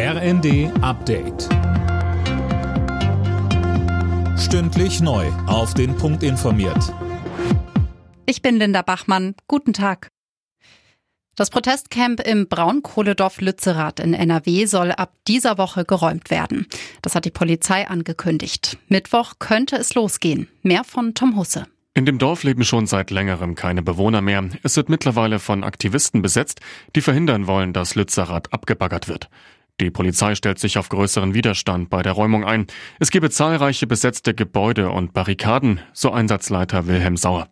RND Update. Stündlich neu. Auf den Punkt informiert. Ich bin Linda Bachmann. Guten Tag. Das Protestcamp im Braunkohledorf Lützerath in NRW soll ab dieser Woche geräumt werden. Das hat die Polizei angekündigt. Mittwoch könnte es losgehen. Mehr von Tom Husse. In dem Dorf leben schon seit längerem keine Bewohner mehr. Es wird mittlerweile von Aktivisten besetzt, die verhindern wollen, dass Lützerath abgebaggert wird. Die Polizei stellt sich auf größeren Widerstand bei der Räumung ein. Es gebe zahlreiche besetzte Gebäude und Barrikaden, so Einsatzleiter Wilhelm Sauer.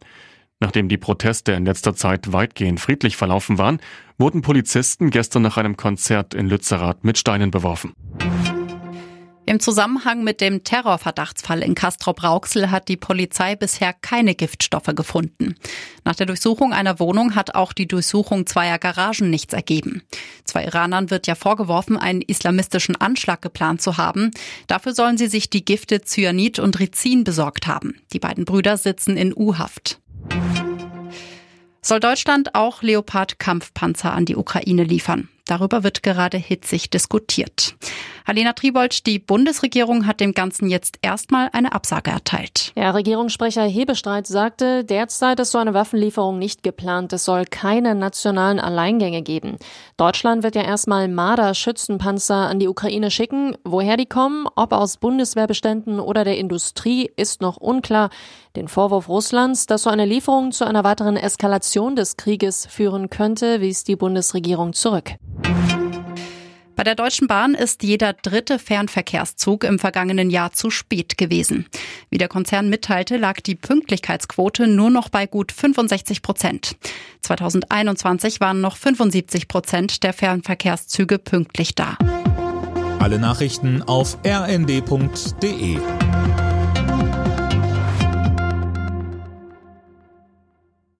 Nachdem die Proteste in letzter Zeit weitgehend friedlich verlaufen waren, wurden Polizisten gestern nach einem Konzert in Lützerath mit Steinen beworfen. Im Zusammenhang mit dem Terrorverdachtsfall in Castrop-Rauxel hat die Polizei bisher keine Giftstoffe gefunden. Nach der Durchsuchung einer Wohnung hat auch die Durchsuchung zweier Garagen nichts ergeben. Zwei Iranern wird ja vorgeworfen, einen islamistischen Anschlag geplant zu haben. Dafür sollen sie sich die Gifte Cyanid und Rizin besorgt haben. Die beiden Brüder sitzen in U-Haft. Soll Deutschland auch Leopard-Kampfpanzer an die Ukraine liefern? Darüber wird gerade hitzig diskutiert. Alena Tribold, die Bundesregierung hat dem Ganzen jetzt erstmal eine Absage erteilt. Ja, Regierungssprecher Hebestreit sagte, derzeit ist so eine Waffenlieferung nicht geplant. Es soll keine nationalen Alleingänge geben. Deutschland wird ja erstmal Marder-Schützenpanzer an die Ukraine schicken. Woher die kommen, ob aus Bundeswehrbeständen oder der Industrie, ist noch unklar. Den Vorwurf Russlands, dass so eine Lieferung zu einer weiteren Eskalation des Krieges führen könnte, wies die Bundesregierung zurück. Bei der Deutschen Bahn ist jeder dritte Fernverkehrszug im vergangenen Jahr zu spät gewesen. Wie der Konzern mitteilte, lag die Pünktlichkeitsquote nur noch bei gut 65 Prozent. 2021 waren noch 75 Prozent der Fernverkehrszüge pünktlich da. Alle Nachrichten auf rnd.de